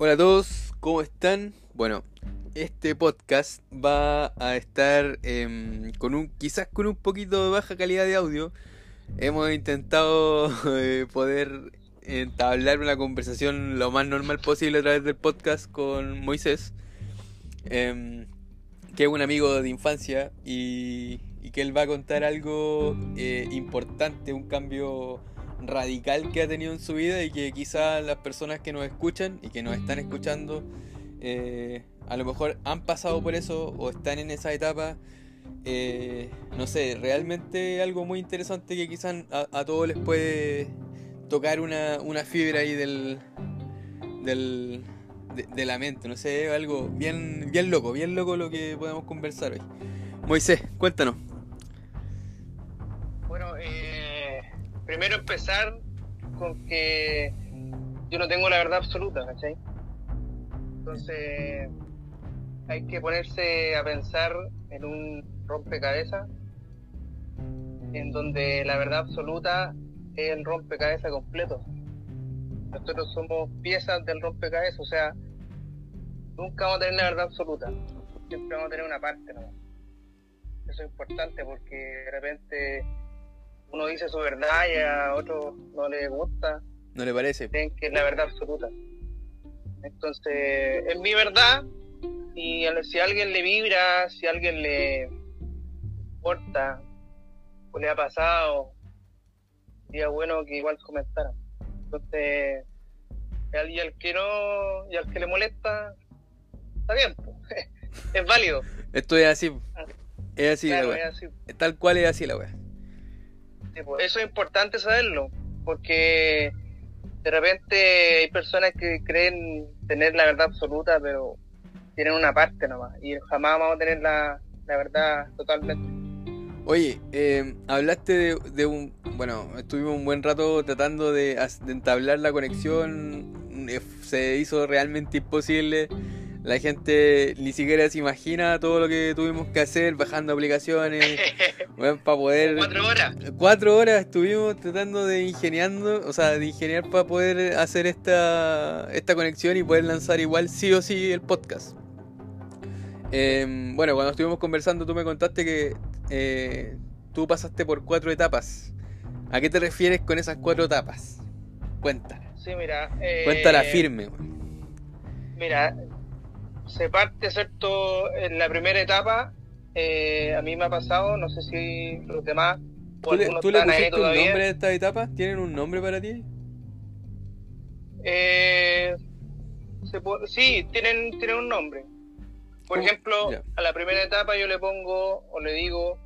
Hola a todos, ¿cómo están? Bueno, este podcast va a estar em, con un, quizás con un poquito de baja calidad de audio. Hemos intentado eh, poder entablar una conversación lo más normal posible a través del podcast con Moisés, em, que es un amigo de infancia y, y que él va a contar algo eh, importante, un cambio radical que ha tenido en su vida y que quizás las personas que nos escuchan y que nos están escuchando eh, a lo mejor han pasado por eso o están en esa etapa. Eh, no sé, realmente algo muy interesante que quizás a, todos les puede tocar una, una fibra ahí del, del de, la mente, no sé, algo bien, bien loco, bien loco lo que podemos conversar hoy. Moisés, cuéntanos. Bueno, eh, primero empezar con que yo no tengo la verdad absoluta, ¿cachai? Entonces hay que ponerse a pensar en un rompecabezas en donde la verdad absoluta es el rompecabezas completo. Nosotros somos piezas del rompecabezas, o sea, nunca vamos a tener la verdad absoluta, siempre vamos a tener una parte, ¿no? Eso es importante porque de repente uno dice su verdad y a otro no le gusta. No le parece. Creen que es la verdad absoluta. Entonces, es mi verdad y si a alguien le vibra, si a alguien le importa o le ha pasado, sería bueno que igual comentaran. Entonces, y al que no, y al que le molesta, está bien, es válido. Esto es así. Es así, la es así. Tal cual es así la wea. Pues, eso es importante saberlo, porque de repente hay personas que creen tener la verdad absoluta, pero tienen una parte nomás, y jamás vamos a tener la, verdad totalmente. Oye, eh, hablaste de, un... Bueno, estuvimos un buen rato tratando de, de entablar la conexión, eh, se hizo realmente imposible la gente ni siquiera se imagina todo lo que tuvimos que hacer bajando aplicaciones para poder cuatro horas. cuatro horas estuvimos tratando de ingeniando o sea de ingeniar para poder hacer esta esta conexión y poder lanzar igual sí o sí el podcast. Em, bueno cuando estuvimos conversando tú me contaste que eh, tú pasaste por cuatro etapas. ¿a qué te refieres con esas cuatro etapas? cuéntala. Sí mira cuéntala eh, firme mira se parte, ¿cierto? En la primera etapa, eh, a mí me ha pasado, no sé si los demás. ¿Tú le, ¿tú le pusiste un nombre a esta etapa? ¿Tienen un nombre para ti? Eh, sí, tienen, tienen un nombre. Por ejemplo, a la primera etapa yo le pongo o le digo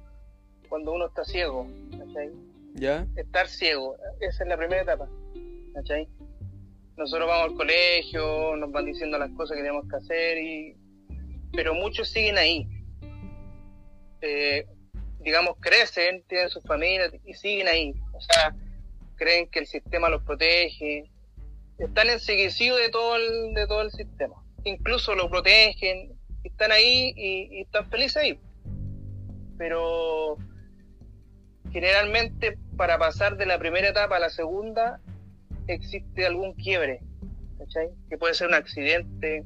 cuando uno está ciego. ¿cachai? ¿Ya? Estar ciego, esa es la primera etapa. ¿cachai? Nosotros vamos al colegio, nos van diciendo las cosas que tenemos que hacer, y, pero muchos siguen ahí. Eh, digamos, crecen, tienen sus familias y siguen ahí. O sea, creen que el sistema los protege. Están enseguecidos de todo el, de todo el sistema. Incluso lo protegen, están ahí y, y están felices ahí. Pero generalmente para pasar de la primera etapa a la segunda existe algún quiebre, ¿cachai? Que puede ser un accidente,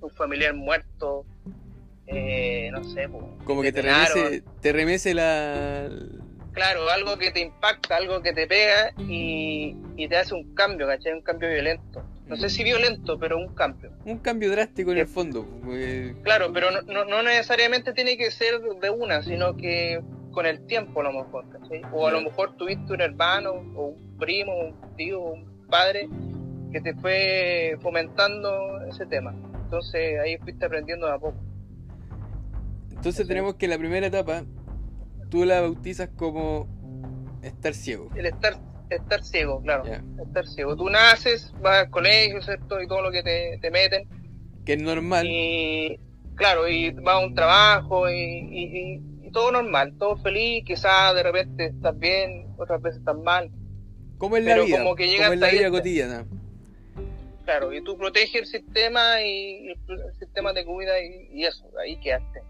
un familiar muerto, eh, no sé. Como que te remece, te remece la... Claro, algo que te impacta, algo que te pega y, te hace un cambio, ¿cachai? Un cambio violento. No sé si violento, pero un cambio. Un cambio drástico en el fondo. Claro, pero no, no, necesariamente tiene que ser de una, sino que con el tiempo a lo mejor, ¿cachai? O a lo mejor tuviste un hermano, o un primo, un tío, un padre que te fue fomentando ese tema. Entonces ahí fuiste aprendiendo de a poco. Entonces tenemos que la primera etapa tú la bautizas como estar ciego. El estar estar ciego, claro. Estar ciego. Tú naces, vas al colegio, ¿cierto? Y todo lo que te, te meten. Que es normal. Y claro, y vas a un trabajo y todo normal, todo feliz, quizás de repente estás bien, otras veces estás mal. ¿Cómo es la vida? Como que llega la vida cotidiana. Claro, y tú proteges el sistema y el sistema te cuida y, eso, ahí quedaste.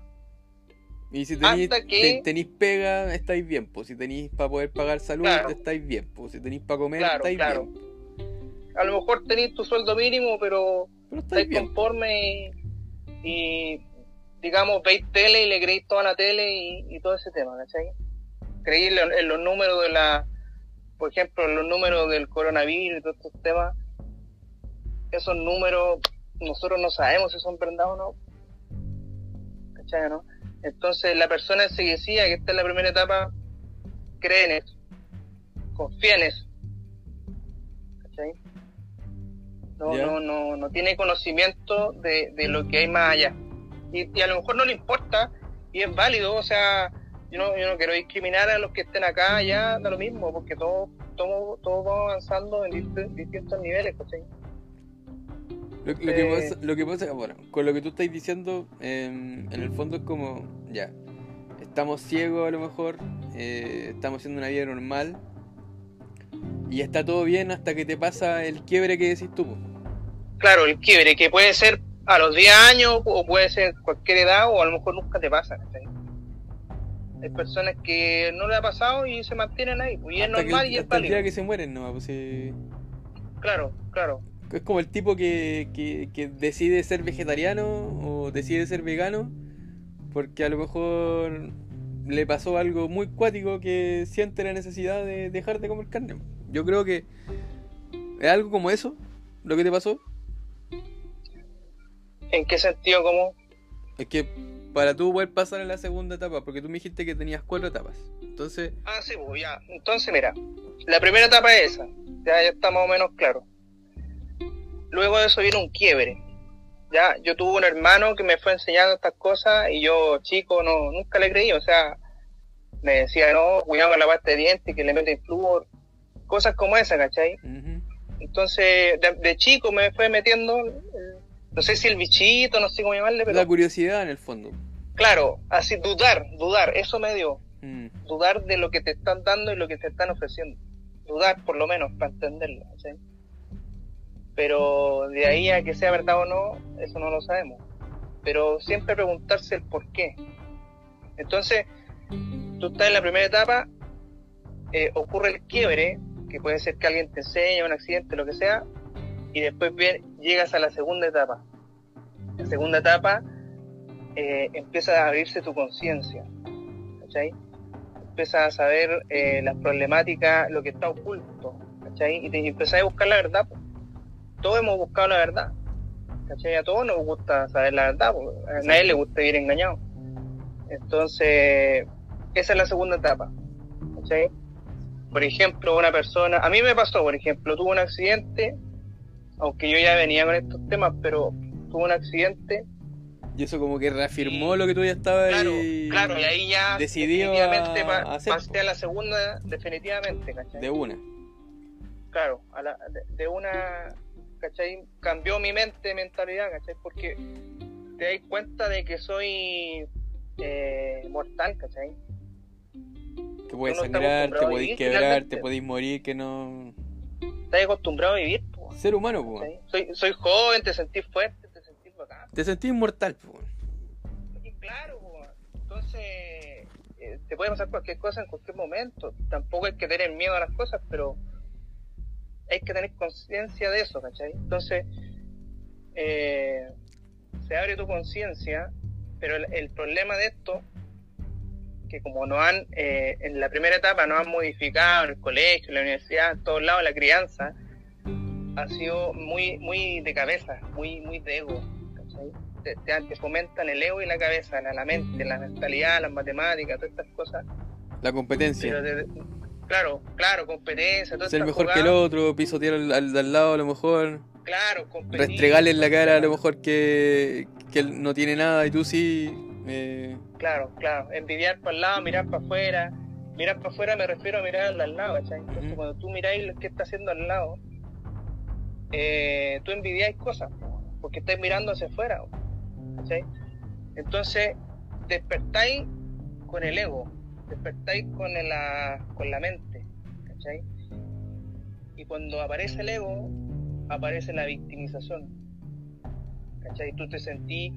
Y si tenéis, que... pega, estáis bien, pues si tenéis para poder pagar salud, estáis bien, pues si tenéis para comer, estáis bien. A lo mejor tenéis tu sueldo mínimo, pero Pero estáis conforme y, y, digamos, veis tele y le creéis toda la tele y, y todo ese tema, ¿cachai? Creí en, en los números de la, por ejemplo, en los números del coronavirus y todos estos temas, esos números nosotros no sabemos si son verdad o no. ¿Cachai, no? Entonces la persona se decía que esta es la primera etapa, cree en eso, confía en eso. ¿Cachai? No, no, no, no tiene conocimiento de, de lo que hay más allá. Y, y a lo mejor no le importa y es válido, o sea, yo no, yo no quiero discriminar a los que estén acá, ya da lo mismo, porque todos todos todos vamos avanzando en dist- distintos niveles, ¿cachai? Lo, lo que Eh. pasa, lo que pasa, bueno, con lo que tú estás diciendo, em, en el fondo es como, ya, estamos ciegos a lo mejor, eh, estamos haciendo una vida normal y está todo bien hasta que te pasa el quiebre que decís tú. Claro, el quiebre, que puede ser a los 10 años o puede ser cualquier edad o a lo mejor nunca te pasa, ¿cachai? Hay personas que no le ha pasado y se mantienen ahí, pues, y es Hasta, que, normal y es válido. que se mueren, no, pues sí. Claro, claro. Es como el tipo que, que, que decide ser vegetariano o decide ser vegano porque a lo mejor le pasó algo muy cuático que siente la necesidad de dejar de comer carne. Yo creo que es algo como eso, lo que te pasó. ¿En qué sentido? como Es que para tú poder pasar a la segunda etapa, porque tú me dijiste que tenías cuatro etapas. Entonces, Ah, sí, pues ya. Entonces, mira, la primera etapa es esa. Ya, ya está más o menos claro. Luego de eso viene un quiebre. Ya, yo tuve un hermano que me fue enseñando estas cosas y yo, chico, no nunca le creí. O sea, me decía, no, cuidado con la pasta de dientes, que le meten flúor. Cosas como esa, ¿cachai? Entonces, de, de chico me fue metiendo, no sé si el bichito, no sé cómo llamarle, pero la curiosidad en el fondo. claro, así dudar, dudar, eso me dio Mm, dudar de lo que te están dando y lo que te están ofreciendo. Dudar, por lo menos, para entenderlo. ¿sí? Pero de ahí a que sea verdad o no, eso no lo sabemos. Pero siempre preguntarse el por qué. Entonces, tú estás en la primera etapa, eh, ocurre el quiebre, que puede ser que alguien te enseñe, un accidente, lo que sea, y después bien, llegas a la segunda etapa. La segunda etapa eh, empieza a abrirse tu conciencia. ¿cachai? Empiezas a saber eh, las problemáticas, lo que está oculto, ¿cachai? Y te y empezás a buscar la verdad. Todos hemos buscado la verdad, ¿cachai? A todos nos gusta saber la verdad, a nadie le gusta vivir engañado. Entonces, esa es la segunda etapa, ¿cachai? Por ejemplo, una persona, a mí me pasó, por ejemplo, tuve un accidente, aunque yo ya venía con estos temas, pero tuve un accidente Y eso como que reafirmó Y- lo que tú ya estabas Claro, ahí claro, y ahí ya decidido definitivamente a- pa- a hacer, pasé a la segunda definitivamente, ¿cachai? de una. Claro, a la- de, de una, ¿cachai? Cambió mi mente, mentalidad, ¿cachai? Porque te das cuenta de que soy eh, mortal, ¿cachai? Que puedes sangrar, te vivir quebrar, te podéis morir, que no... Estás acostumbrado a vivir, Ser humano, po. Soy, soy joven, te sentís fuerte, te sentís bacán. Te sentís inmortal, po. Y claro, po, entonces eh, te puede pasar cualquier cosa en cualquier momento. Tampoco hay que tener miedo a las cosas, pero hay que tener conciencia de eso, ¿cachai? Entonces, eh, se abre tu conciencia, pero el, el problema de esto, que como no han, eh, en la primera etapa no han modificado en el colegio, en la universidad, en todos lados, la crianza, ha sido muy, muy de cabeza, muy, muy de ego, ¿cachai? te, te, te fomentan el ego y la cabeza, la, la mente, la mentalidad, las matemáticas, todas estas cosas. La competencia. Claro, claro, competencia, Ser mejor que el otro, pisotear al, al al lado a lo mejor, Claro, competir, restregarle en la cara a lo mejor que, que él no tiene nada y tú sí. eh, Claro, claro, envidiar para el lado, mirar para afuera. Mirar para afuera me refiero a mirar al lado, ¿cachai? Entonces, cuando tú miráis lo que está haciendo al lado, eh, tú envidiáis cosas, po, porque estáis mirando hacia afuera, ¿cachai? Entonces, despertáis con el ego, despertáis con la, con la mente, ¿cachai? Y cuando aparece el ego, aparece la victimización, ¿cachai? Tú te sentís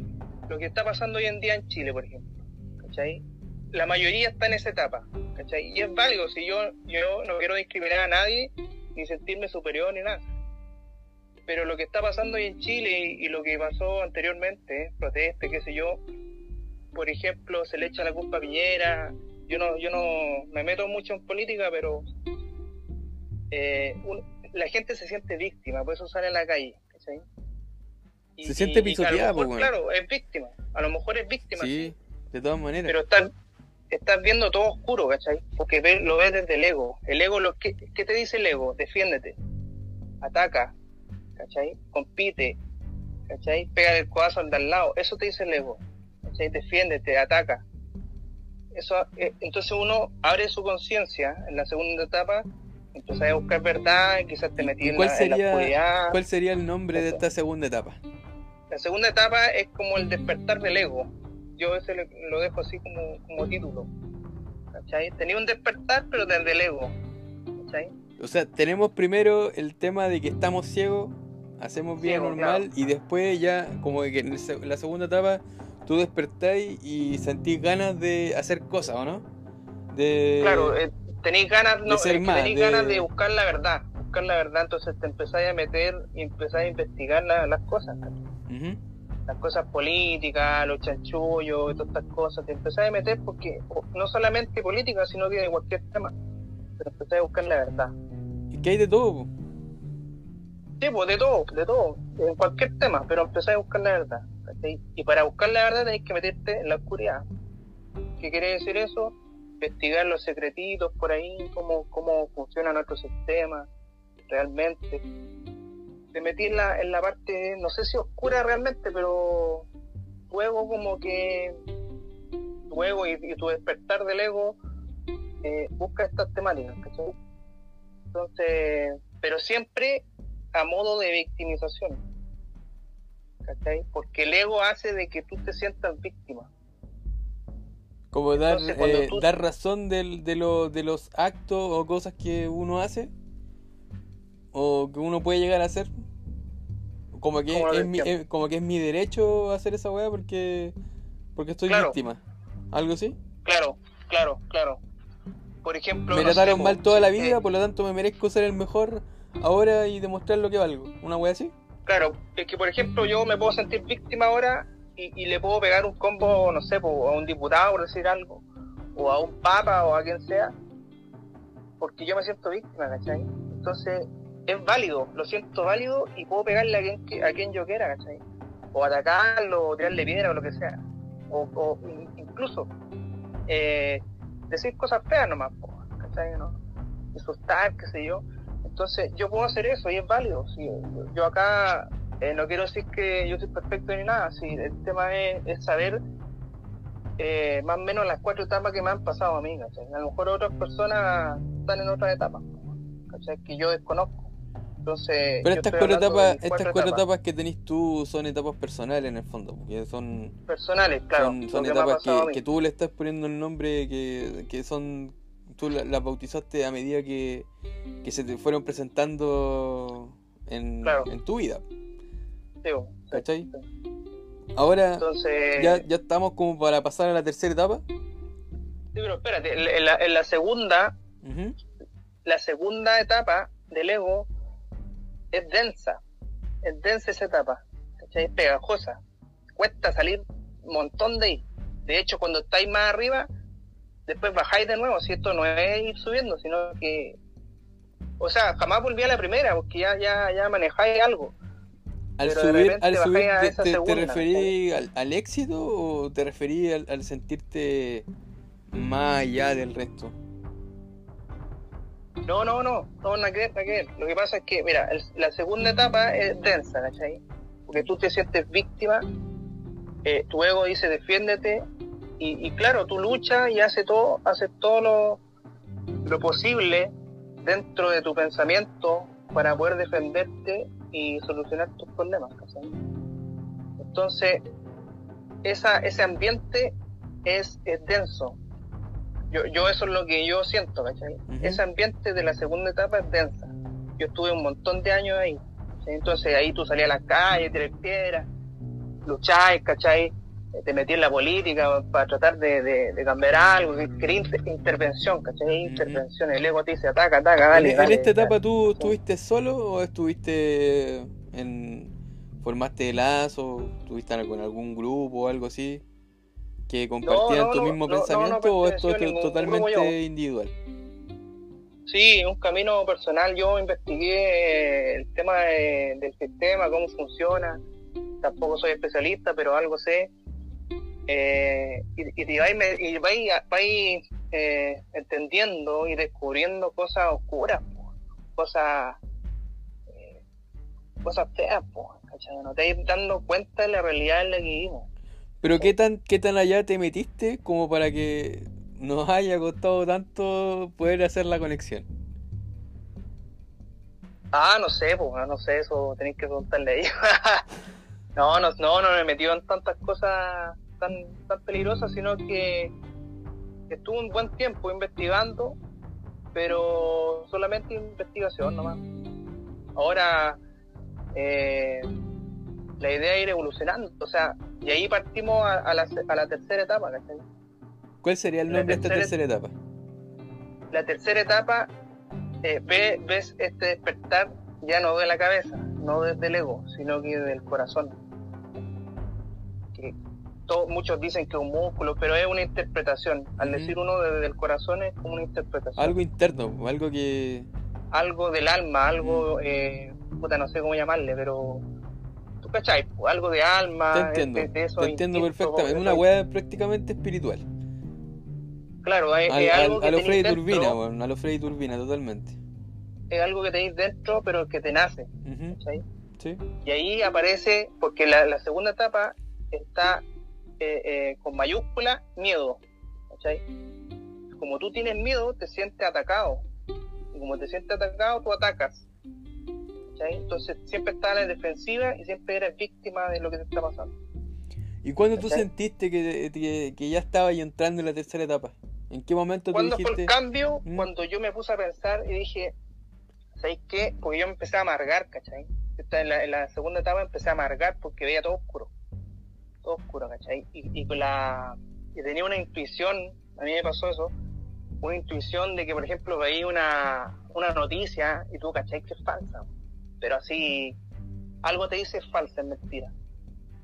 lo que está pasando hoy en día en Chile, por ejemplo, ¿cachai? La mayoría está en esa etapa, ¿cachai? Y es válido, si yo, yo no quiero discriminar a nadie, ni sentirme superior ni nada. Pero lo que está pasando hoy en Chile y, lo que pasó anteriormente, proteste, qué sé yo, por ejemplo, se le echa la culpa a Piñera. Yo no, yo no me meto mucho en política, pero eh, la gente se siente víctima, por eso sale a la calle. se siente pisoteada, pues, Claro, es víctima. A lo mejor es víctima. Sí, de todas maneras. Pero estás, estás viendo todo oscuro, ¿cachai? Porque lo ves desde el ego. El ego, lo, ¿qué, ¿qué te dice el ego? Defiéndete, ataca, ¿cachai? Compite, ¿cachai? Pega el codazo al de al lado. Eso te dice el ego, ¿cachai? Defiéndete, ataca. Eso, eh, entonces uno abre su conciencia en la segunda etapa, empieza a buscar verdad, quizás te metí en, la, sería, ¿Cuál sería el nombre de esta segunda etapa? La segunda etapa es como el despertar del ego. Yo ese lo dejo así como, como título. ¿Cachai? Tenía un despertar, pero desde el ego. ¿Cachai? O sea, tenemos primero el tema de que estamos ciegos, hacemos vida normal y después ya, como que en la segunda etapa, tú despertáis y sentís ganas de hacer cosas, ¿o no? De, claro, eh, tenéis ganas, no, de tenéis ganas de buscar la verdad, buscar la verdad, entonces te empezáis a meter y empezáis a investigar las cosas. Las cosas políticas, los chanchullos, todas estas cosas, te empezáis a meter porque no solamente política, sino que de cualquier tema, pero empezáis a buscar la verdad. ¿Y qué hay de todo? Sí, pues de todo, de todo, en cualquier tema, pero empezáis a buscar la verdad. Y para buscar la verdad tenéis que meterte en la oscuridad. ¿Qué quiere decir eso? Investigar los secretitos por ahí, cómo, cómo funciona nuestro sistema realmente. Te metí en la, en la parte, no sé si oscura realmente, pero luego como que tu ego y, tu despertar del ego eh, busca estas temáticas, Entonces, pero siempre a modo de victimización porque el ego hace de que tú te sientas víctima. Como dar, eh, dar razón de, de los actos o cosas que uno hace o que uno puede llegar a hacer. Como que, es mi, eh, como que es mi derecho hacer esa weá porque, porque estoy víctima. ¿Algo así? Claro, claro, claro. Por ejemplo... Me trataron mal toda la vida, por lo tanto me merezco ser el mejor ahora y demostrar lo que valgo. ¿Una weá así? Claro, es que por ejemplo yo me puedo sentir víctima ahora y, le puedo pegar un combo, no sé, a un diputado por decir algo, o a un papa o a quien sea, porque yo me siento víctima, ¿cachai? Entonces es válido, lo siento válido y puedo pegarle a quien, a quien yo quiera, ¿cachai? O atacarlo, o tirarle piedra o lo que sea. O, incluso eh, decir cosas feas nomás, ¿cachai? ¿no? Insultar, qué sé yo. Entonces, yo puedo hacer eso y es válido. yo acá eh, no quiero decir que yo soy perfecto ni nada. Sí, el tema es, saber eh, más o menos las cuatro etapas que me han pasado a mí. A lo mejor otras personas están en otras etapas que yo desconozco. Entonces, Pero estas cuatro, etapas, estas cuatro etapas. que tenés tú son etapas personales en el fondo, porque son personales, claro. Son, etapas que, tú le estás poniendo el nombre que, que son tú las bautizaste a medida que, se te fueron presentando en, tu vida. Sí, ¿Cachai? Ahora ya, ya estamos como para pasar a la tercera etapa. Sí, pero espérate, en la, en la segunda, la segunda etapa del ego es densa, es densa esa etapa, ¿cachai? Es pegajosa, cuesta salir un montón de ahí. De hecho, cuando estáis más arriba, después bajáis de nuevo, si esto no es ir subiendo, sino que, o sea, jamás volví a la primera, porque ya, ya, ya manejáis algo. Al subir, al subir te, referí al, éxito o te referí al, sentirte más allá del resto? No, no, no, no, nada que ver, nada que ver. Lo que pasa es que, mira, la segunda etapa es densa, ¿cachai? Porque tú te sientes víctima, eh, tu ego dice defiéndete, y, claro, tú luchas y haces todo, haces todo lo, lo posible dentro de tu pensamiento para poder defenderte y solucionar tus problemas. Entonces, esa, ese ambiente es, denso. Yo, yo eso es lo que yo siento, ¿cachai? Ese ambiente de la segunda etapa es densa. Yo estuve un montón de años ahí. Entonces ahí tú salías a la calle, tirás piedras, lucháis, ¿cachai? Te metí en la política para tratar de, de, cambiar algo, quería intervención, ¿cachai? Intervención, el ego te dice ataca, ataca, dale. ¿En, esta etapa tú estuviste solo o estuviste En, ¿Formaste lazo? ¿Tuviste con algún grupo o algo así? ¿Que compartían tu mismo pensamiento o esto es totalmente individual? Sí, un camino personal. Yo investigué el tema del sistema, cómo funciona. Tampoco soy especialista, pero algo sé. Eh, y, y, vais, eh, entendiendo y descubriendo cosas oscuras, cosas eh, cosas feas, no te vais dando cuenta de la realidad en la que vivimos. Pero ¿qué tan, qué tan allá te metiste como para que nos haya costado tanto poder hacer la conexión? Ah, no sé, pues, no sé, eso tenéis que preguntarle a ellos. no, no, no, no me he metido en tantas cosas tan, tan peligrosas, sino que estuve un buen tiempo investigando, pero solamente investigación nomás. Ahora, eh, la idea es ir evolucionando, o sea, y ahí partimos a, la, a la tercera etapa, ¿cachai? ¿Cuál sería el nombre de esta tercera etapa? La tercera etapa, eh, ves este despertar ya no de la cabeza, no desde el ego, sino que del corazón. Muchos dicen que es un músculo, pero es una interpretación. Al decir uno desde el corazón es como una interpretación. Algo interno, algo que... Algo del alma, algo, eh, puta, no sé cómo llamarle, pero tú cachai, algo de alma. Te entiendo, te entiendo perfectamente. Es una weá prácticamente espiritual. Claro, es, algo que a lo Freddy Turbina, bueno, a lo Freddy Turbina, totalmente. Es algo que tenéis dentro, pero que te nace. Sí. Y ahí aparece, porque la, la segunda etapa está eh, eh, con mayúscula miedo. ¿cachai? Como tú tienes miedo, te sientes atacado. Y como te sientes atacado, tú atacas. ¿cachai? Entonces siempre estás en la defensiva y siempre eres víctima de lo que te está pasando. ¿Y cuándo tú sentiste que, que, ya estaba entrando en la tercera etapa? ¿En qué momento tú dijiste? fue el cambio? ¿Mm? Cuando yo me puse a pensar y dije, ¿sabes qué? Porque yo empecé a amargar, ¿cachai? En la, en la segunda etapa empecé a amargar porque veía todo oscuro oscuro, ¿cachai? Y, con la, y tenía una intuición, a mí me pasó eso, una intuición de que, por ejemplo, veía una, una noticia y tú, ¿cachai? Que es falsa. Pero así, algo te dice es falsa, es mentira.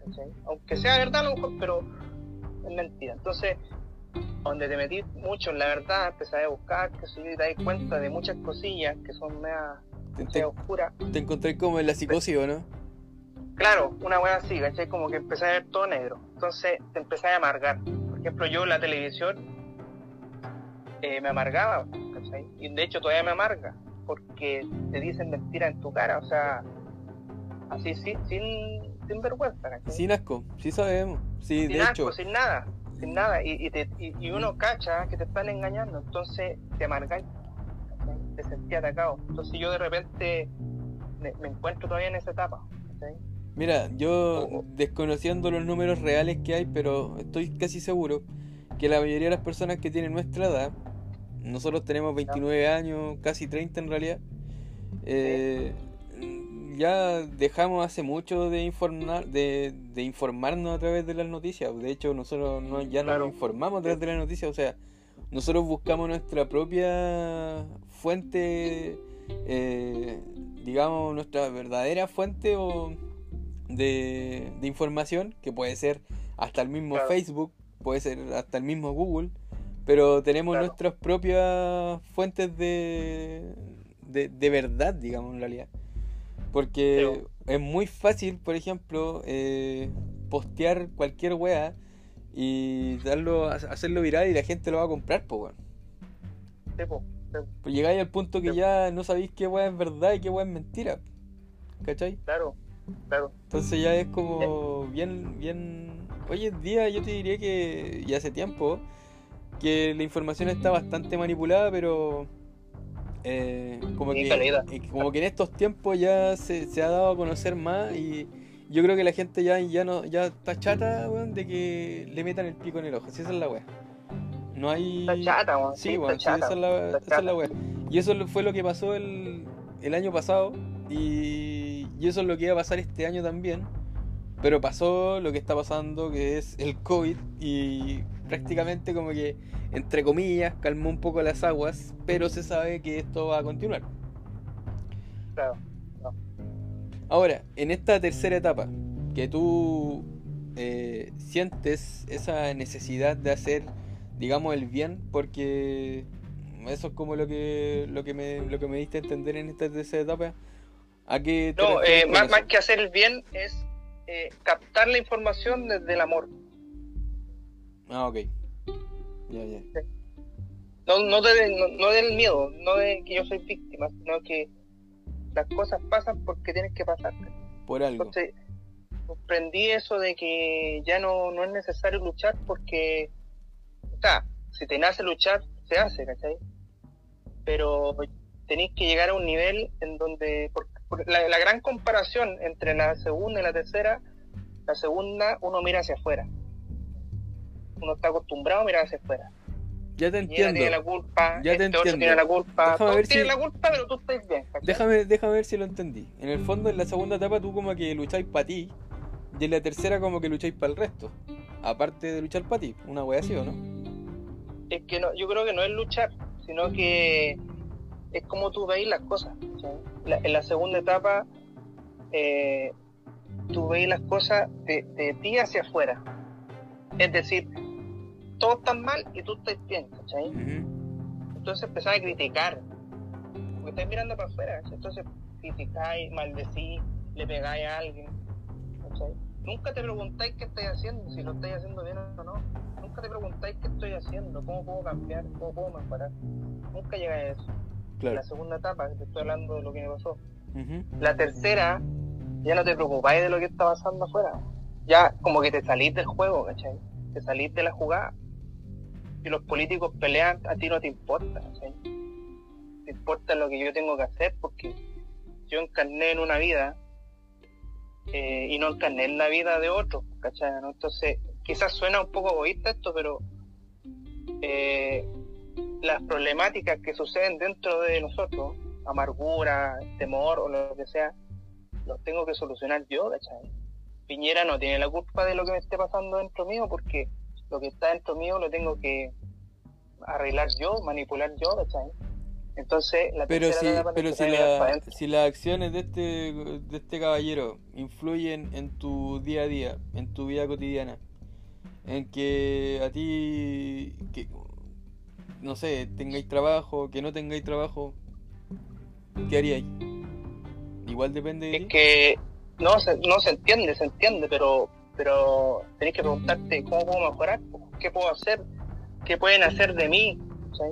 ¿cachai? Aunque sea verdad a lo mejor, pero es mentira. Entonces, donde te metí mucho en la verdad, empecé a buscar, que si te das cuenta de muchas cosillas que son media, oscuras. Te encontré como en la psicosis, ¿o no? Claro, una wea así, ¿cachai? Como que empecé a ver todo negro. Entonces te empecé a amargar. Por ejemplo, yo la televisión eh, me amargaba, ¿cachai? Y de hecho todavía me amarga, porque te dicen mentiras en tu cara, o sea, así sin, sin, vergüenza, ¿cachai? Sin asco, sí sabemos. Sí, sin de asco, hecho. sin nada, sin nada. Y, y, uno cacha que te están engañando, entonces te amargáis, te sentí atacado. Entonces yo de repente me, me encuentro todavía en esa etapa, ¿cachai? Mira, yo desconociendo los números reales que hay, pero estoy casi seguro que la mayoría de las personas que tienen nuestra edad, nosotros tenemos 29 años, casi 30 en realidad, eh, ya dejamos hace mucho de informar, de, informarnos a través de las noticias. De hecho, nosotros no, ya no nos informamos a través de las noticias. O sea, nosotros buscamos nuestra propia fuente, eh, digamos, nuestra verdadera fuente o de, información, que puede ser hasta el mismo Facebook, puede ser hasta el mismo Google, pero tenemos nuestras propias fuentes de, de, verdad, digamos, en realidad. Porque es muy fácil, por ejemplo, eh, postear cualquier wea y darlo, hacerlo viral y la gente lo va a comprar, pues, Pues llegáis al punto que ya no sabéis qué wea es verdad y qué wea es mentira. ¿Cachai? Claro. Claro. Entonces ya es como bien, bien. Hoy en día yo te diría que ya hace tiempo que la información está bastante manipulada, pero eh, como, que, eh, como que en estos tiempos ya se, ha dado a conocer más y yo creo que la gente ya, ya no ya está chata de que le metan el pico en el ojo. Si esa es la wea. No hay. Está chata, Sí, bueno, esa es la, esa es la wea. Y eso fue lo que pasó el, el año pasado y y eso es lo que iba a pasar este año también. Pero pasó lo que está pasando, que es el COVID, y prácticamente como que, entre comillas, calmó un poco las aguas, pero se sabe que esto va a continuar. Claro. Ahora, en esta tercera etapa, que tú eh, sientes esa necesidad de hacer, digamos, el bien, porque eso es como lo que lo que me lo que me diste a entender en esta tercera etapa. ¿A qué te No, eh, más, más que hacer el bien es eh, captar la información desde el amor. Ah, ok. Ya, ya. No, no, de- no, no del miedo, no de que yo soy víctima, sino que las cosas pasan porque tienen que pasar. Por algo. Entonces, comprendí eso de que ya no, no es necesario luchar porque, o sea, si te nace luchar, se hace, ¿cachai? Pero tenéis que llegar a un nivel en donde, por la, la gran comparación entre la segunda y la tercera, la segunda uno mira hacia afuera. Uno está acostumbrado a mirar hacia afuera. Ya te entiendo. tiene la culpa, Ya te este entiendo. tiene la culpa, Déjame todos ver tienen si- la culpa, pero tú estás bien. Déjame, déjame ver si lo entendí. En el fondo, en la segunda etapa, tú como que lucháis para ti. Y en la tercera, como que lucháis para el resto. Aparte de luchar para ti. Una wea así, ¿o no? es que no, yo creo que no es luchar, sino que es como tú veis las cosas. ¿cachai? La- en la segunda etapa, eh, tú veis las cosas de, de ti hacia afuera. Es decir, todos están mal y tú estás bien, ¿cachai? Entonces empezás a criticar, porque estás mirando para afuera, ¿cachai? entonces criticáis, maldecís, le pegáis a alguien, ¿cachai? Nunca te preguntáis qué estáis haciendo, si lo estáis haciendo bien o no. Nunca te preguntáis qué estoy haciendo, cómo puedo cambiar, cómo puedo mejorar. Nunca llegáis a eso. Claro. La segunda etapa, te estoy hablando de lo que me pasó. La tercera, ya no te preocupáis de lo que está pasando afuera. Ya como que te salís del juego, ¿cachai? Te salís de la jugada. Si los políticos pelean, a ti no te importa, ¿cachai? Te importa lo que yo tengo que hacer porque yo encarné en una vida eh, y no encarné en la vida de otros, ¿cachai? ¿no? Entonces, quizás suena un poco egoísta esto, pero eh, las problemáticas que suceden dentro de nosotros, amargura, temor o lo que sea, los tengo que solucionar yo, ¿cachai? Piñera no tiene la culpa de lo que me esté pasando dentro mío porque lo que está dentro mío lo tengo que arreglar yo, manipular yo, ¿cachai? Entonces, la Pero si, pero si, la- si las acciones de este, de este caballero influyen en tu día a día, en tu vida cotidiana, en que a ti, que, no sé, tengáis trabajo, que no tengáis trabajo, ¿qué haríais? Igual depende de Es que no se, no se entiende, se entiende, pero pero tenés que preguntarte cómo puedo mejorar, qué puedo hacer, qué pueden hacer de mí, ¿sí?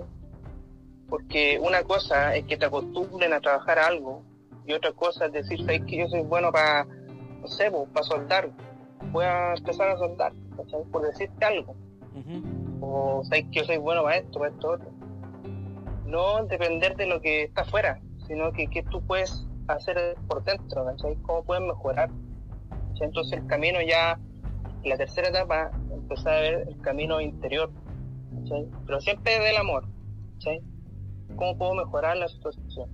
Porque una cosa es que te acostumbren a trabajar a algo y otra cosa es decir, ¿sabes que yo soy bueno para, no sé, para soldar? Voy a empezar a soldar, ¿cachai? Por decirte algo. Ujú. O sabes que yo soy bueno para esto, para esto, otro. No depender de lo que está afuera, sino que qué tú puedes hacer por dentro, ¿cachai? ¿Cómo puedes mejorar? ¿cachai? Entonces el camino ya, la tercera etapa, empezar a ver el camino interior, ¿cachai? Pero siempre del amor, ¿cachai? ¿Cómo puedo mejorar la situación?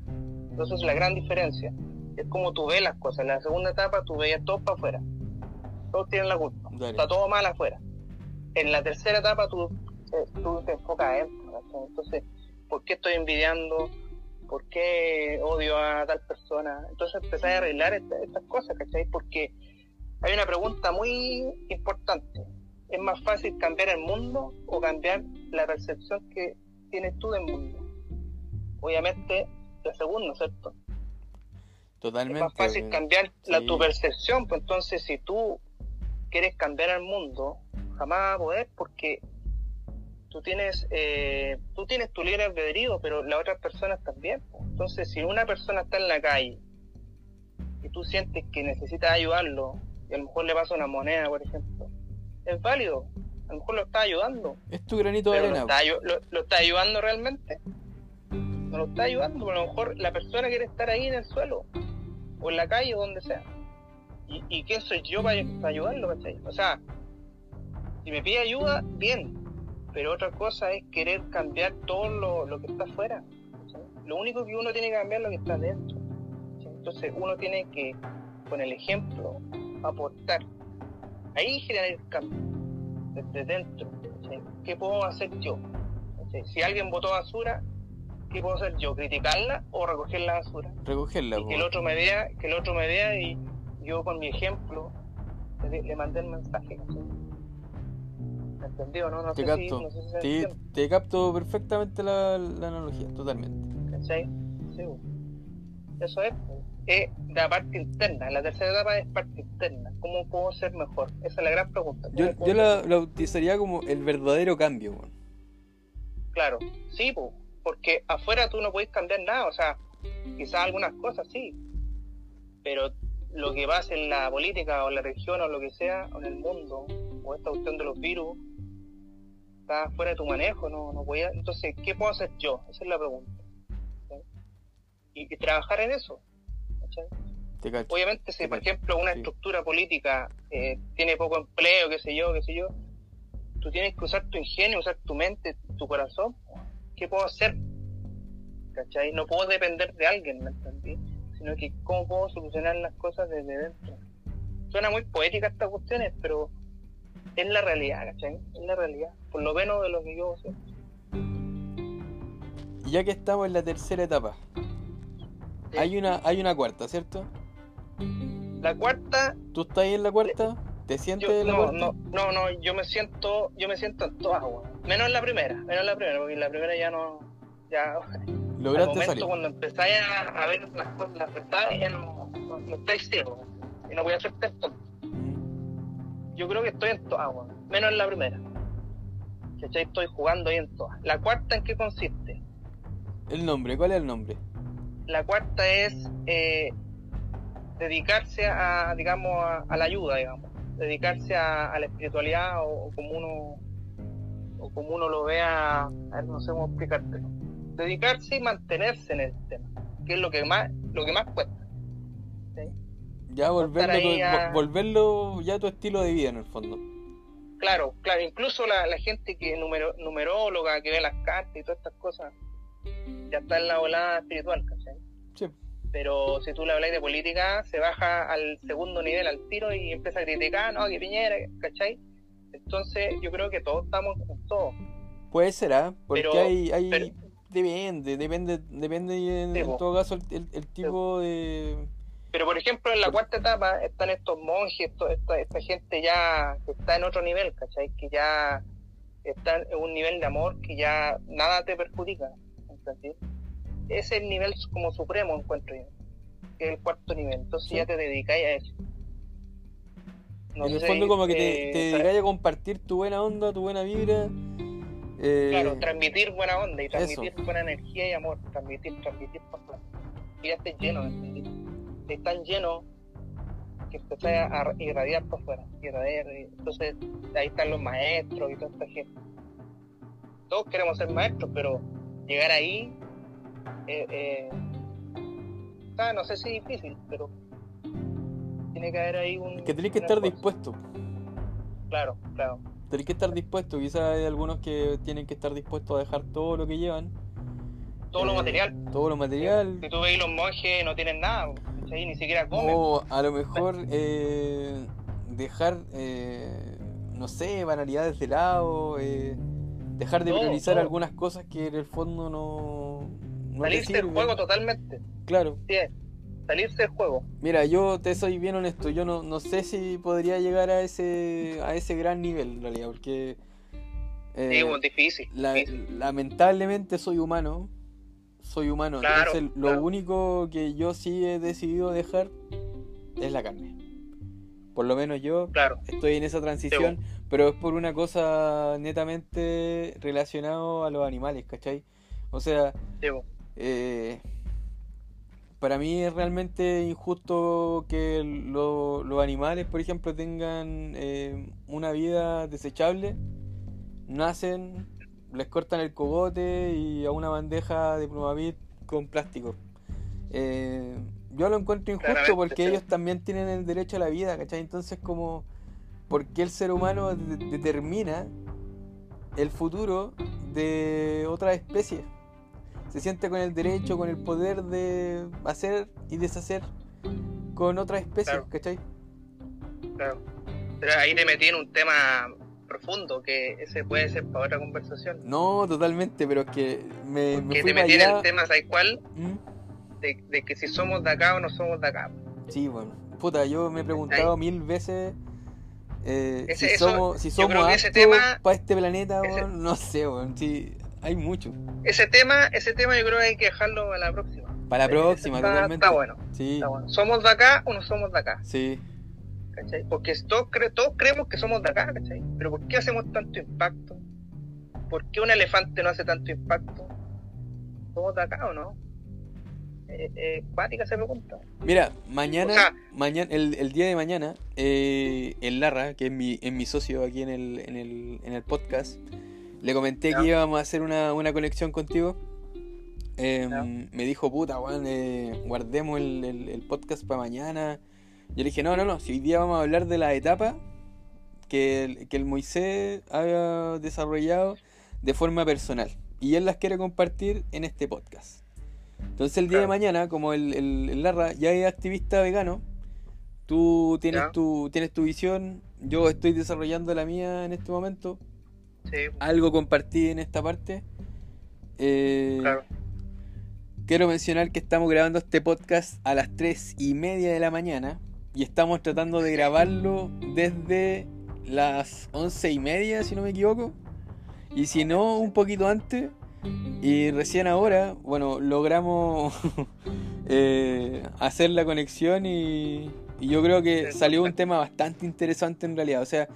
Entonces la gran diferencia es cómo tú ves las cosas. En la segunda etapa tú veías todo para afuera. Todos tienen la culpa. Dale. Está todo mal afuera. En la tercera etapa tú, eh, tú te enfocas adentro. ¿cachai? Entonces, ¿por qué estoy envidiando? ¿Por qué odio a tal persona? Entonces empezás a arreglar esta- estas cosas, ¿cachai? Porque hay una pregunta muy importante. ¿Es más fácil cambiar el mundo o cambiar la percepción que tienes tú del mundo? Obviamente, la segunda, ¿cierto? Totalmente. es más fácil weón. cambiar la, tu percepción, pues entonces si tú quieres cambiar el mundo, jamás a poder porque tú tienes eh, tú tienes tu libre albedrío, pero las otras personas también. Entonces, si una persona está en la calle y tú sientes que necesitas ayudarlo y a lo mejor le pasa una moneda, por ejemplo, es válido, a lo mejor lo está ayudando, Es tu granito de pero lo arena. está, lo- lo está ayudando realmente. No lo está ayudando, a lo mejor la persona quiere estar ahí en el suelo, o en la calle, o donde sea. ¿Y, y quién soy yo para, para ayudarlo, cachai? O sea, si me pide ayuda, bien, pero otra cosa es querer cambiar todo lo, lo que está afuera. Lo único que uno tiene que cambiar es lo que está dentro. Entonces uno tiene que, con el ejemplo, aportar. Ahí generar el cambio, desde dentro. ¿Qué puedo hacer yo? Si alguien botó basura, ¿qué puedo hacer yo? ¿Criticarla o recoger la basura? Recogerla, y que el otro me vea, que el otro me vea y yo con mi ejemplo le, le mandé el mensaje. ¿Cachai? ¿Me entendió, no? No Te sé si, capto. no sé si Te, capto perfectamente la, la analogía, totalmente. ¿cachai? Sí, po. Eso es, po. es la parte interna. La tercera etapa es parte interna. ¿Cómo puedo ser mejor? Esa es la gran pregunta. ¿Cómo Yo, yo la, la utilizaría como el verdadero cambio. Claro, sí, po, porque afuera tú no puedes cambiar nada, o sea, quizás algunas cosas sí, pero lo que pasa en la política o en la región o lo que sea, o en el mundo, o esta cuestión de los virus, está fuera de tu manejo, no, no podía, entonces, ¿qué puedo hacer yo? Esa es la pregunta. Y, y trabajar en eso. cacho. Obviamente, si Sí, por sí. ejemplo una Sí. estructura política eh, tiene poco empleo, qué sé yo, qué sé yo, tú tienes que usar tu ingenio, usar tu mente, tu corazón. ¿Qué puedo hacer? ¿Cachai? No puedo depender de alguien, ¿me entendí? Sino que cómo puedo solucionar las cosas desde dentro. Suena muy poética estas cuestiones, pero es la realidad, ¿cachai? Es la realidad. Por lo menos de lo que yo sé. Y ya que estamos en la tercera etapa, hay una, hay una cuarta, ¿cierto? La cuarta, ¿Tú estás ahí en la cuarta? ¿Te sientes yo, en la no, cuarta? no, no, no, yo me siento, yo me siento en todas, weón. Menos en la primera, menos en la primera, porque en la primera ya no, ya, al Lograste momento salir. cuando empezáis a, a ver las cosas, las verdades, ya no, no, no estáis ciegos, y no voy a hacer tanto. Yo creo que estoy en todas, weón. menos en la primera. ¿Cachai? Estoy jugando ahí en todas. La cuarta, ¿en qué consiste? El nombre, ¿cuál es el nombre? La cuarta es eh, dedicarse a, digamos, a, a la ayuda, digamos. Dedicarse a, a la espiritualidad o, o como uno o como uno lo vea, a ver, no sé cómo explicártelo. Dedicarse y mantenerse en el tema, que es lo que más, lo que más cuesta. Ya volverlo, tu- a- vo- volverlo ya tu estilo de vida en el fondo. Claro, claro, incluso la, la gente que es numero, numeróloga, que ve las cartas y todas estas cosas, ya está en la volada espiritual, ¿cachai? Sí. Pero si tú le hablas de política, se baja al segundo nivel, al tiro, y empieza a criticar, no, que Piñera, ¿cachai? Entonces, yo creo que todos estamos todo. Puede ser, ¿ah? Porque Pero- hay, hay pero- depende, depende, depende en, Sí, en po. todo caso el, el- el tipo de Pero, por ejemplo, en la cuarta etapa están estos monjes, esto- esta, esta gente ya que está en otro nivel, ¿cachai? Que ya está en un nivel de amor que ya nada te perjudica, ¿entendés? Ese es el nivel como supremo, encuentro yo, que es el cuarto nivel. Entonces Sí. ya te dedicáis a eso. No en el sé fondo como que te, eh, te dedicas a compartir tu buena onda, tu buena vibra. eh, Claro, transmitir buena onda y eso. transmitir buena energía y amor, transmitir, transmitir. Y ya estés lleno, ¿entendés? Estés tan lleno que empezás a irradiar por fuera, irradiar, y entonces ahí están los maestros y toda esta gente. Todos queremos ser maestros, pero llegar ahí, eh, eh, sea, no sé si es difícil, pero tiene que haber ahí un... que tenés que estar dispuesto. Claro, claro. Tenés que estar dispuesto. Quizás hay algunos que tienen que estar dispuestos a dejar todo lo que llevan. Todo lo eh, material. Todo lo material. Si tú veis los monjes no tienen nada, ¿cachai? ni siquiera comen. O a lo mejor eh, dejar, eh, no sé, banalidades de lado, eh, dejar de priorizar algunas cosas que en el fondo no, no salirse del juego totalmente. Claro. Sí, es. salirse del juego. Mira, yo te soy bien honesto, yo no, no sé si podría llegar a ese a ese gran nivel en realidad, porque eh, Sí, bueno, difícil. la- difícil. lamentablemente soy humano, soy humano, Claro, entonces lo claro. único que yo sí he decidido dejar es la carne. Por lo menos yo Claro, estoy en esa transición, pero es por una cosa netamente relacionado a los animales, ¿cachai? O sea, sí, bueno. eh, para mí es realmente injusto que lo- los animales, por ejemplo, tengan eh, una vida desechable. Nacen, les cortan el cogote y a una bandeja de plumavit con plástico. Eh, yo lo encuentro injusto Claramente, porque sí. ellos también tienen el derecho a la vida, ¿cachai? Entonces, como, ¿por qué el ser humano de- determina el futuro de otras especies? se siente con el derecho, con el poder de hacer y deshacer con otras especies, Claro. ¿cachai? claro. Pero ahí te metí en un tema profundo, que ese puede ser para otra conversación. No, totalmente, pero es que me, me Que fui te metí en allá. el tema, ¿sabes cuál? ¿Mm? De, de que si somos de acá o no somos de acá. Sí, bueno. Puta, yo me he preguntado mil veces eh, Ese- si eso- somos, si somos aptos para este planeta, ese- weón. No sé, weón. Sí, hay mucho. Ese tema, ese tema yo creo que hay que dejarlo a la próxima. Para la próxima, está, totalmente. Está bueno, Sí, está bueno. ¿Somos de acá o no somos de acá? sí. ¿Cachai? Porque todos, cre- todos creemos que somos de acá, ¿cachai? Pero ¿por qué hacemos tanto impacto? ¿Por qué un elefante no hace tanto impacto? ¿Somos de acá o no? Eh, eh, cuática se pregunta. Mira, mañana, O sea- mañana el, el día de mañana, eh, el Larra, que es mi, es mi socio aquí en el, en el, en el podcast, le comenté que íbamos a hacer una, una conexión contigo. Eh, Ya. Me dijo, puta, weón, eh, guardemos el, el- el podcast para mañana. Yo le dije, no, no, no, si hoy día vamos a hablar de la etapa que el, que el Moisés haya desarrollado de forma personal. Y él las quiere compartir en este podcast. Entonces el día de mañana, como el, el, el Larra ya es activista vegano, tú tienes Ya. tu, tienes tu visión, yo estoy desarrollando la mía en este momento, Sí, algo compartí en esta parte. Eh, claro. Quiero mencionar que estamos grabando este podcast a las 3 y media de la mañana y estamos tratando de grabarlo desde las 11 y media, si no me equivoco. Y si no, un poquito antes. Y recién ahora, bueno, logramos eh, hacer la conexión y, y yo creo que salió un tema bastante interesante en realidad. O sea,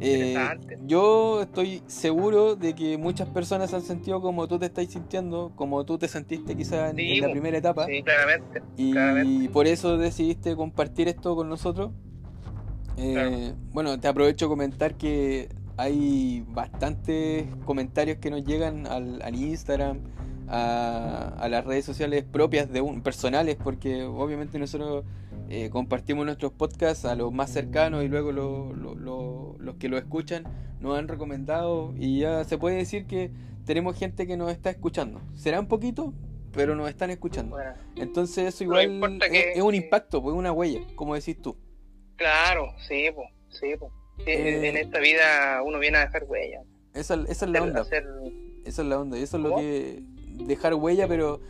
eh, yo estoy seguro de que muchas personas han sentido como tú te estás sintiendo, como tú te sentiste quizás en, Sí, en la primera etapa. Sí, claramente. Y claramente. por eso decidiste compartir esto con nosotros. Eh, Claro. Bueno, te aprovecho a comentar que hay bastantes comentarios que nos llegan al, al Instagram, a, a las redes sociales propias de un, personales, porque obviamente nosotros eh, compartimos nuestros podcasts a los más cercanos y luego lo- lo- lo- los que lo escuchan nos han recomendado y ya se puede decir que tenemos gente que nos está escuchando. Será un poquito, pero nos están escuchando. Bueno, Entonces eso igual es, que- es un impacto, pues una huella, como decís tú. claro, sí, po, sí, po. Eh, en esta vida uno viene a dejar huella. Esa, esa es la onda. Hacer- Esa es la onda. Y eso es lo que... Dejar huella, pero...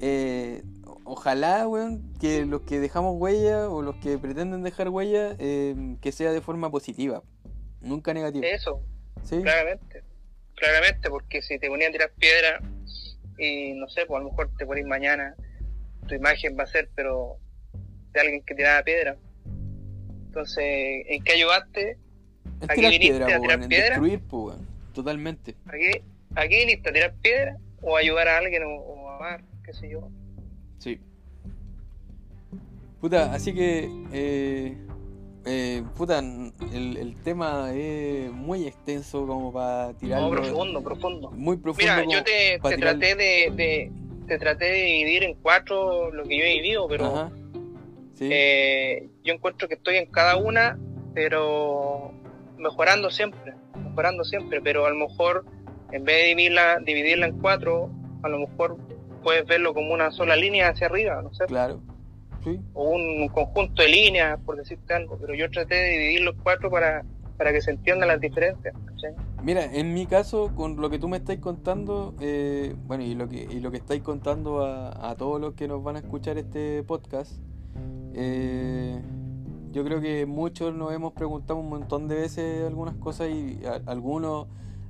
eh, ojalá, weón, que los que dejamos huella o los que pretenden dejar huella, eh, que sea de forma positiva. Nunca negativa. Eso, ¿Sí? claramente. Claramente, porque si te ponían a tirar piedra y no sé, pues a lo mejor te ponís mañana, tu imagen va a ser, pero de alguien que tiraba piedra. Entonces, ¿en qué ayudaste? Es aquí tirar viniste piedra, a tirar weón, en piedra. destruir, pues, weón. Totalmente. ¿Aquí, aquí viniste a tirar piedra o ayudar a alguien o, o a amar, qué sé yo? Sí. Puta, así que, eh, eh, puta, el, el tema es muy extenso como para tirarlo. No, profundo, profundo. Muy profundo. Mira, yo te, te traté de, de- te traté de dividir en cuatro lo que yo he vivido, pero Ajá. Sí. eh, yo encuentro que estoy en cada una, pero mejorando siempre, mejorando siempre, pero a lo mejor en vez de dividirla, dividirla en cuatro, a lo mejor puedes verlo como una sola línea hacia arriba, no sé, Claro. Sí. o un conjunto de líneas, por decirte algo, pero yo traté de dividirlo en cuatro para, para que se entiendan las diferencias. ¿cachai? Mira, en mi caso, con lo que tú me estáis contando, eh, bueno, y lo que, y lo que estáis contando a, a todos los que nos van a escuchar este podcast, eh, yo creo que muchos nos hemos preguntado un montón de veces algunas cosas y a- algunos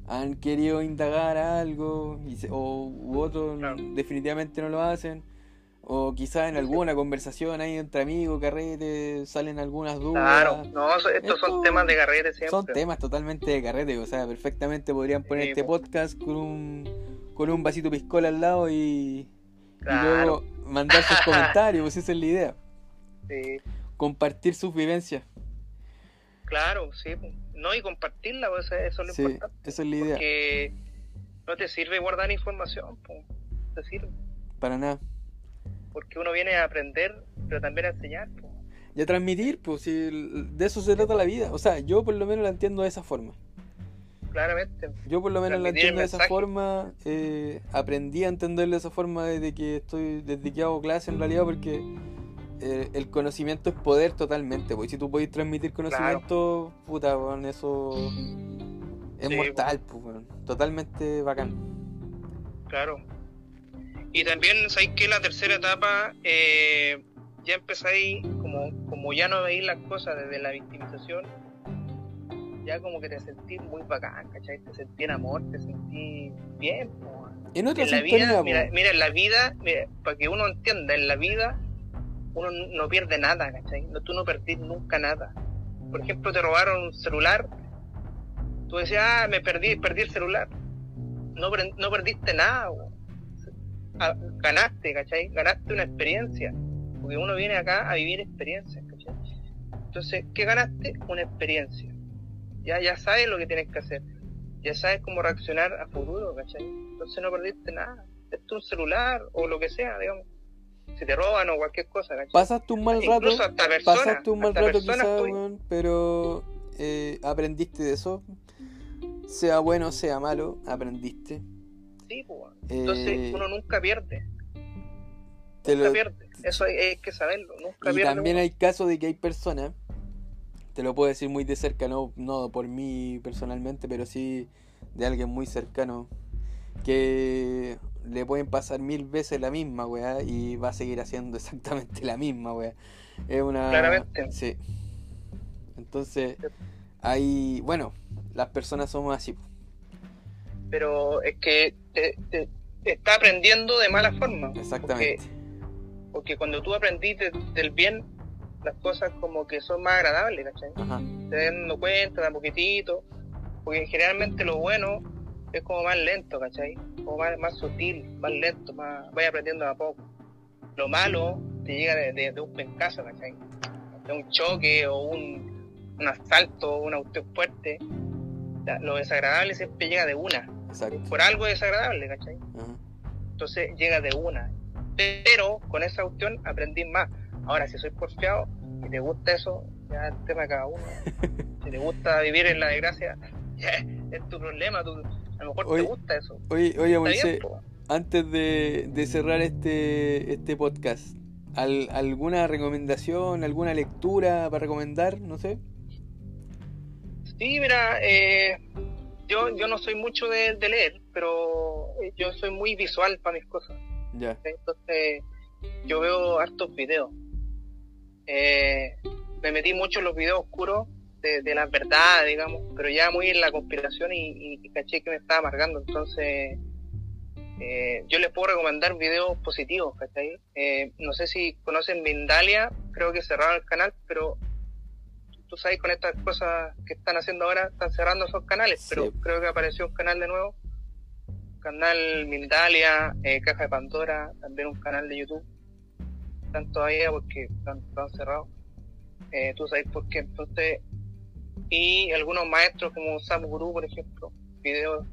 han querido indagar algo y se- o u otros Claro. definitivamente no lo hacen. O quizás en alguna conversación ahí entre amigos, carrete, salen algunas dudas. Claro, no, estos Esto son temas de carrera siempre. Son temas totalmente de carrete, o sea, perfectamente podrían poner Sí, este po. podcast con un, con un vasito piscola al lado y, luego mandar sus comentarios, pues esa es la idea. Sí, Compartir sus vivencias. claro, sí. pues. No, y compartirla, pues, eso es lo Sí, importante. esa es la idea. Porque no te sirve guardar información, pues, no te sirve. Para nada. Porque uno viene a aprender, pero también a enseñar. pues. Y a transmitir, pues si de eso se trata la vida. O sea, yo por lo menos la entiendo de esa forma. Claramente. Yo por lo menos la entiendo de esa forma. eh, aprendí a entenderlo de esa forma desde que estoy, desde que hago clase en realidad, porque eh, el conocimiento es poder totalmente. Pues si tú podés transmitir conocimiento, puta, con eso Es Sí, mortal, pues, weón. Totalmente bacán. Claro. Y también sabéis que la tercera etapa eh, ya empezáis, como, como ya no veis las cosas desde la victimización, ya como que te sentís muy bacán, ¿cachai? Te sentís en amor, te sentís bien. po. En otra En la vida, mira, mira, en la vida, mira, para que uno entienda, en la vida uno no pierde nada, ¿cachai? No, tú no perdís nunca nada. Por ejemplo, te robaron un celular, tú decías, ah, me perdí, perdí el celular. No, no perdiste nada, ganaste, ¿cachai? Ganaste una experiencia. Porque uno viene acá a vivir experiencias, ¿cachai? Entonces, ¿qué ganaste? Una experiencia. Ya, ya sabes lo que tienes que hacer. Ya sabes cómo reaccionar a futuro, ¿cachai? Entonces no perdiste nada. Esto es un celular o lo que sea, digamos. Si te roban o cualquier cosa, ¿cachai? Pasaste un mal rato. Incluso hasta personas. Pasaste un mal rato quizás, weón, pero eh, aprendiste de eso. Sea bueno, sea malo, aprendiste. sí, pues. Entonces Eh, uno nunca pierde. te Nunca lo- pierde. Eso hay, hay que saberlo. Nunca y pierde. también uno. hay casos de que hay personas, te lo puedo decir muy de cerca, no, no por mí personalmente, pero sí de alguien muy cercano, que le pueden pasar mil veces la misma, weá, y va a seguir haciendo exactamente la misma, weá. Es una... Claramente. Sí. Entonces, hay... Bueno, las personas somos así. Pero es que te, te- te está aprendiendo de mala forma. Exactamente. Porque, porque cuando tú aprendiste del bien, las cosas como que son más agradables, ¿cachai? Ajá. te dando cuenta de a poquitito, porque generalmente lo bueno es como más lento, ¿cachai? Como más, más sutil, más lento, más vaya aprendiendo a poco. Lo malo te llega de, de- de un pencazo, ¿cachai? De un choque o un, un asalto, una cuestión fuerte. La- Lo desagradable siempre llega de una, Exacto. por algo desagradable, ¿cachai? Entonces llega de una. Pero con esa cuestión aprendí más. Ahora, si soy porfiado y te gusta eso, ya es el tema de cada uno. si te gusta vivir en la desgracia, es tu problema. tú- a lo mejor Oye, te gusta eso. Oye, oye, Moisés, antes de, de cerrar este, este podcast, ¿al- ¿alguna recomendación, alguna lectura para recomendar? No sé. Sí, mira, eh, yo, yo no soy mucho de, de leer, pero eh, yo soy muy visual para mis cosas. Ya. Entonces, yo veo hartos videos. Eh, me metí mucho en los videos oscuros de, de las verdades, digamos, pero ya muy en la conspiración y, y- caché que me estaba amargando. Entonces, eh, yo les puedo recomendar videos positivos, ¿cachai? Eh, no sé si conocen Mindalia, creo que cerraron el canal, pero tú sabes, con estas cosas que están haciendo ahora, están cerrando esos canales, pero creo que apareció un canal de nuevo canal Mindalia, eh, Caja de Pandora, también un canal de YouTube. Están todavía porque están, están cerrados. Eh, tú sabes por qué. Entonces, y algunos maestros como Sam Guru, por ejemplo, video,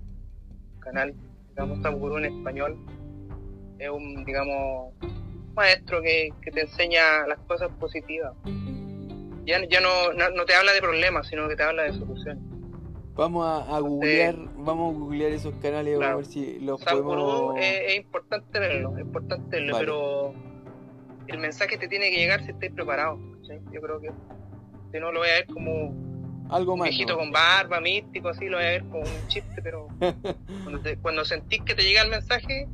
canal, digamos Sam Guru en español. Es un, digamos, maestro que, que te enseña las cosas positivas. Ya, ya no, no, no te habla de problemas, sino que te habla de soluciones. Vamos a, a googlear, vamos a googlear esos canales Claro. a ver si los Sam podemos. Guru es, es importante verlo, es importante verlo, Vale. pero el mensaje te tiene que llegar si estáis preparados. ¿sí? Yo creo que si no lo voy a ver como Algo más. viejito ¿no? con barba, místico, así, lo voy a ver como un chiste, pero cuando, te- cuando sentís que te llega el mensaje,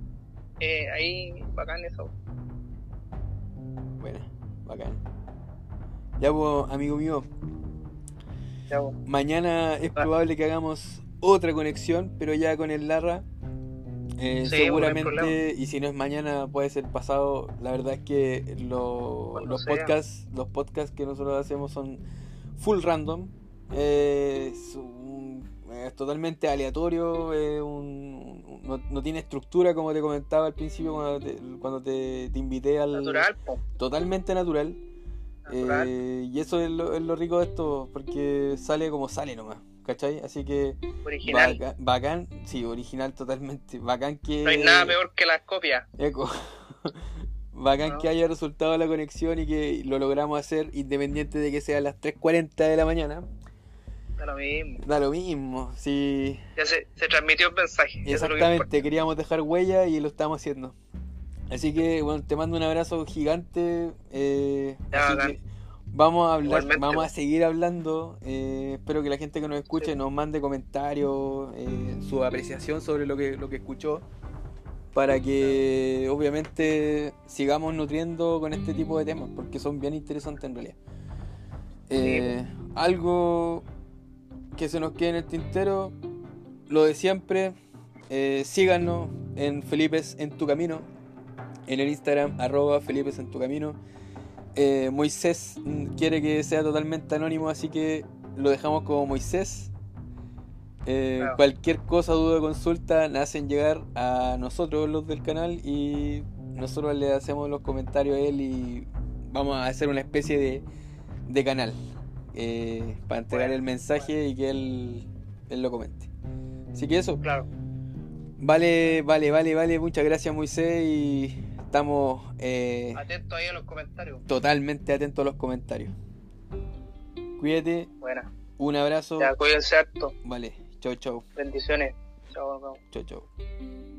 eh, ahí bacán eso. Buena, bacán. Ya, pues, amigo mío, Ya, vos. mañana es probable que hagamos otra conexión, pero ya con el Larra. Eh, Sí, pues, seguramente, y si no es mañana, puede ser pasado. La verdad es que lo- los sea. podcasts, los podcasts que nosotros hacemos son full random. Eh, es, un- es totalmente aleatorio, un- un- no, no tiene estructura como te comentaba al principio cuando te, cuando te, te invité al Natural, po, totalmente natural. natural. Eh, y eso es lo, es lo rico de esto, porque sale como sale nomás, ¿cachai? Así que original. bacán, sí, original totalmente, bacán que... No hay nada peor que las copias. Eco. bacán ¿No? que haya resultado la conexión y que lo logramos hacer independiente de que sea a las 3.40 de la mañana. Da lo mismo. Da lo mismo, sí, Ya se, se transmitió el mensaje. es exactamente, queríamos dejar huella y lo estamos haciendo. Así que, bueno, te mando un abrazo gigante. eh, Ya, así que Vamos a hablar, Igualmente. vamos a seguir hablando. eh, espero que la gente que nos escuche Sí. nos mande comentarios, eh, su apreciación sobre lo que, lo que escuchó, para que obviamente sigamos nutriendo con este tipo de temas, porque son bien interesantes en realidad. Algo que se nos quede en el tintero, lo de siempre, eh, síganos en Felipes en tu camino, en el Instagram, arroba Felipes en tu camino. Eh, Moisés quiere que sea totalmente anónimo, así que lo dejamos como Moisés. Eh, Claro. Cualquier cosa, duda o consulta, la hacen llegar a nosotros los del canal y nosotros le hacemos los comentarios a él y vamos a hacer una especie de, de canal eh, para entregar Bueno, el mensaje y que él, él lo comente. Así que eso, Claro. vale, vale, vale, vale, muchas gracias Moisés y estamos eh, Atento ahí a los comentarios. totalmente atentos a los comentarios. Cuídate, Buena. un abrazo, Ya, cuídense harto. vale, chau chau, Bendiciones. Chao, chao. chau chau.